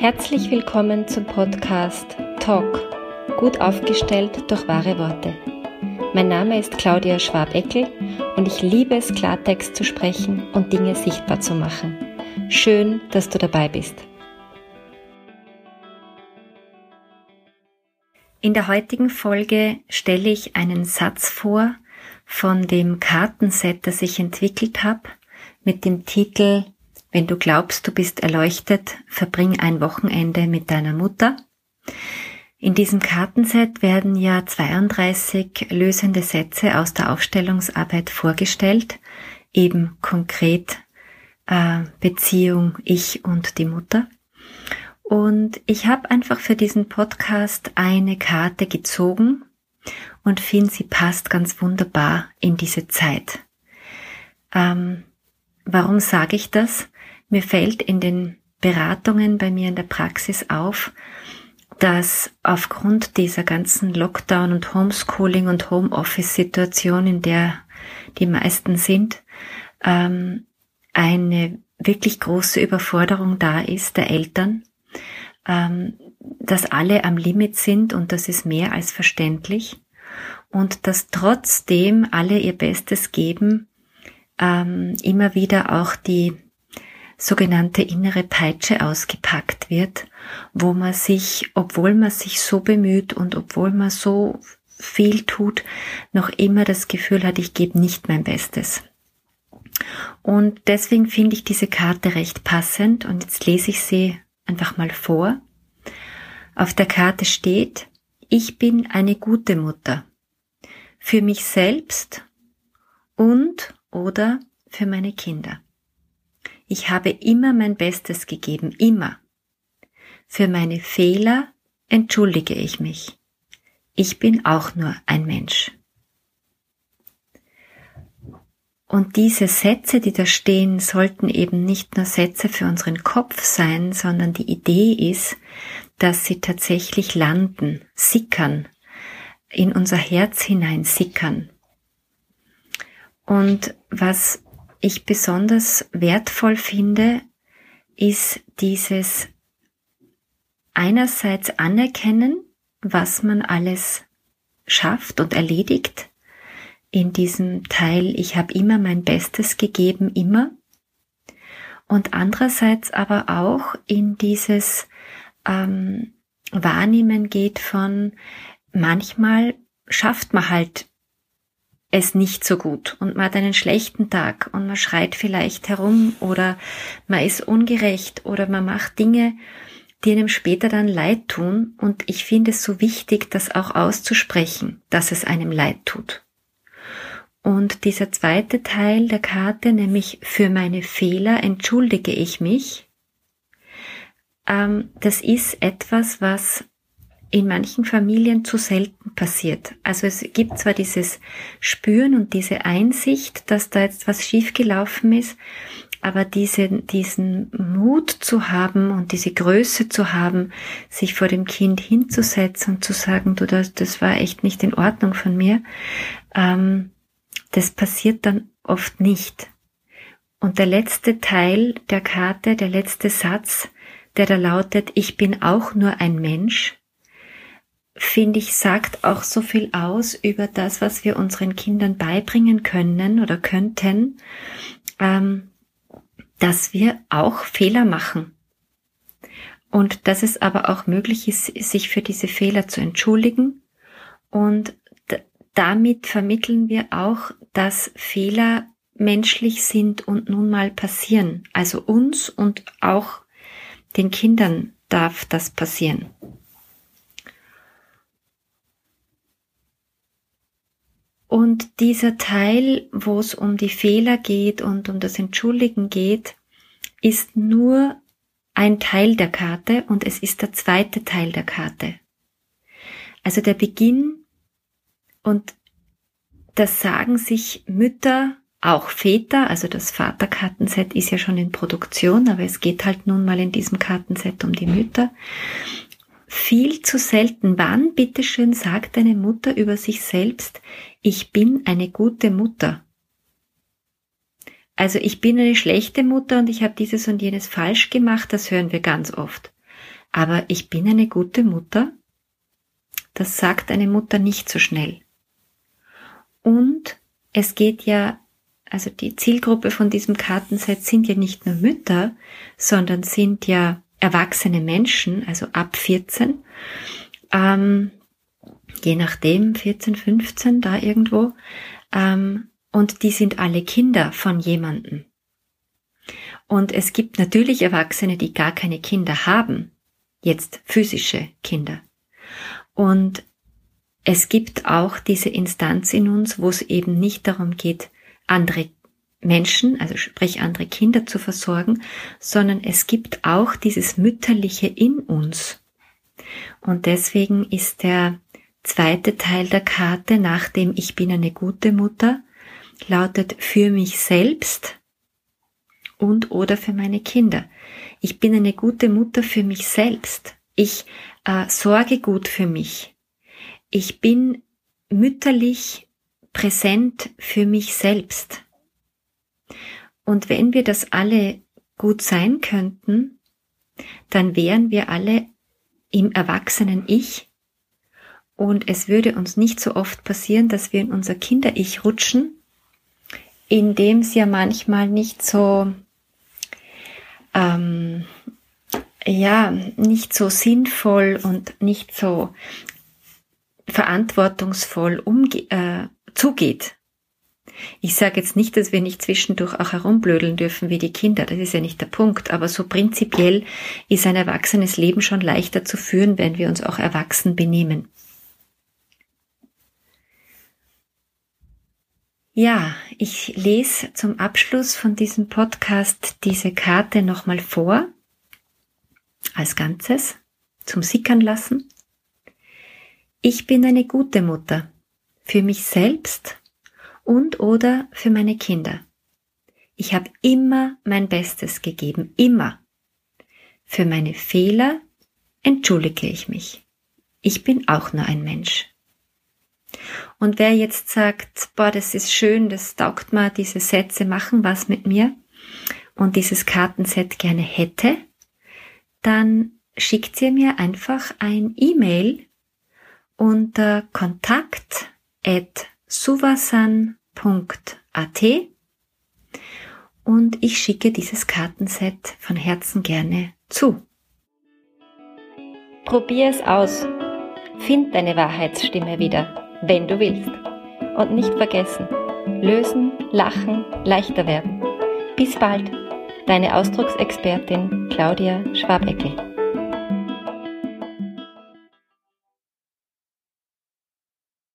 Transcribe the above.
Herzlich willkommen zum Podcast Talk, gut aufgestellt durch wahre Worte. Mein Name ist Claudia Schwabeckel und ich liebe es, Klartext zu sprechen und Dinge sichtbar zu machen. Schön, dass du dabei bist. In der heutigen Folge stelle ich einen Satz vor von dem Kartenset, das ich entwickelt habe, mit dem Titel wenn du glaubst, du bist erleuchtet, verbring ein Wochenende mit deiner Mutter. In diesem Kartenset werden ja 32 lösende Sätze aus der Aufstellungsarbeit vorgestellt, eben konkret äh, Beziehung ich und die Mutter. Und ich habe einfach für diesen Podcast eine Karte gezogen und finde, sie passt ganz wunderbar in diese Zeit. Ähm, warum sage ich das? Mir fällt in den Beratungen bei mir in der Praxis auf, dass aufgrund dieser ganzen Lockdown und Homeschooling und Homeoffice-Situation, in der die meisten sind, ähm, eine wirklich große Überforderung da ist der Eltern, ähm, dass alle am Limit sind und das ist mehr als verständlich. Und dass trotzdem alle ihr Bestes geben, ähm, immer wieder auch die sogenannte innere Peitsche ausgepackt wird, wo man sich, obwohl man sich so bemüht und obwohl man so viel tut, noch immer das Gefühl hat, ich gebe nicht mein Bestes. Und deswegen finde ich diese Karte recht passend und jetzt lese ich sie einfach mal vor. Auf der Karte steht, ich bin eine gute Mutter. Für mich selbst und oder für meine Kinder. Ich habe immer mein Bestes gegeben, immer. Für meine Fehler entschuldige ich mich. Ich bin auch nur ein Mensch. Und diese Sätze, die da stehen, sollten eben nicht nur Sätze für unseren Kopf sein, sondern die Idee ist, dass sie tatsächlich landen, sickern, in unser Herz hinein sickern. Und was ich besonders wertvoll finde, ist dieses einerseits anerkennen, was man alles schafft und erledigt. In diesem Teil, ich habe immer mein Bestes gegeben, immer. Und andererseits aber auch in dieses ähm, Wahrnehmen geht von, manchmal schafft man halt es nicht so gut. Und man hat einen schlechten Tag und man schreit vielleicht herum oder man ist ungerecht oder man macht Dinge, die einem später dann leid tun. Und ich finde es so wichtig, das auch auszusprechen, dass es einem leid tut. Und dieser zweite Teil der Karte, nämlich für meine Fehler entschuldige ich mich, ähm, das ist etwas, was in manchen Familien zu selten passiert. Also es gibt zwar dieses Spüren und diese Einsicht, dass da jetzt was schiefgelaufen ist, aber diese, diesen Mut zu haben und diese Größe zu haben, sich vor dem Kind hinzusetzen und zu sagen, du, das, das war echt nicht in Ordnung von mir, ähm, das passiert dann oft nicht. Und der letzte Teil der Karte, der letzte Satz, der da lautet, ich bin auch nur ein Mensch, finde ich, sagt auch so viel aus über das, was wir unseren Kindern beibringen können oder könnten, ähm, dass wir auch Fehler machen. Und dass es aber auch möglich ist, sich für diese Fehler zu entschuldigen. Und damit vermitteln wir auch, dass Fehler menschlich sind und nun mal passieren. Also uns und auch den Kindern darf das passieren. Und dieser Teil, wo es um die Fehler geht und um das Entschuldigen geht, ist nur ein Teil der Karte und es ist der zweite Teil der Karte. Also der Beginn und das sagen sich Mütter, auch Väter, also das Vaterkartenset ist ja schon in Produktion, aber es geht halt nun mal in diesem Kartenset um die Mütter viel zu selten. Wann, bitteschön, sagt eine Mutter über sich selbst, ich bin eine gute Mutter? Also ich bin eine schlechte Mutter und ich habe dieses und jenes falsch gemacht, das hören wir ganz oft. Aber ich bin eine gute Mutter. Das sagt eine Mutter nicht so schnell. Und es geht ja, also die Zielgruppe von diesem Kartenset sind ja nicht nur Mütter, sondern sind ja erwachsene Menschen, also ab 14, ähm, je nachdem, 14, 15, da irgendwo, ähm, und die sind alle Kinder von jemandem. Und es gibt natürlich Erwachsene, die gar keine Kinder haben, jetzt physische Kinder. Und es gibt auch diese Instanz in uns, wo es eben nicht darum geht, andere Menschen, also sprich andere Kinder zu versorgen, sondern es gibt auch dieses Mütterliche in uns. Und deswegen ist der zweite Teil der Karte, nachdem ich bin eine gute Mutter, lautet für mich selbst und oder für meine Kinder. Ich bin eine gute Mutter für mich selbst. Ich äh, sorge gut für mich. Ich bin mütterlich präsent für mich selbst. Und wenn wir das alle gut sein könnten, dann wären wir alle im erwachsenen Ich und es würde uns nicht so oft passieren, dass wir in unser Kinder-Ich rutschen, in dem es ja manchmal nicht so, ähm, ja, nicht so sinnvoll und nicht so verantwortungsvoll umge äh, zugeht. Ich sage jetzt nicht, dass wir nicht zwischendurch auch herumblödeln dürfen wie die Kinder, das ist ja nicht der Punkt, aber so prinzipiell ist ein erwachsenes Leben schon leichter zu führen, wenn wir uns auch erwachsen benehmen. Ja, ich lese zum Abschluss von diesem Podcast diese Karte nochmal vor, als Ganzes, zum Sickern lassen. Ich bin eine gute Mutter, für mich selbst und oder für meine Kinder. Ich habe immer mein Bestes gegeben, immer. Für meine Fehler entschuldige ich mich. Ich bin auch nur ein Mensch. Und wer jetzt sagt, boah, das ist schön, das taugt mir, diese Sätze machen was mit mir und dieses Kartenset gerne hätte, dann schickt sie mir einfach ein E-Mail unter kontakt at suvasan.at und ich schicke dieses Kartenset von Herzen gerne zu. Probier es aus. Find deine Wahrheitsstimme wieder wenn du willst. Und nicht vergessen, lösen, lachen, leichter werden. Bis bald, deine Ausdrucksexpertin Claudia Schwabeckel.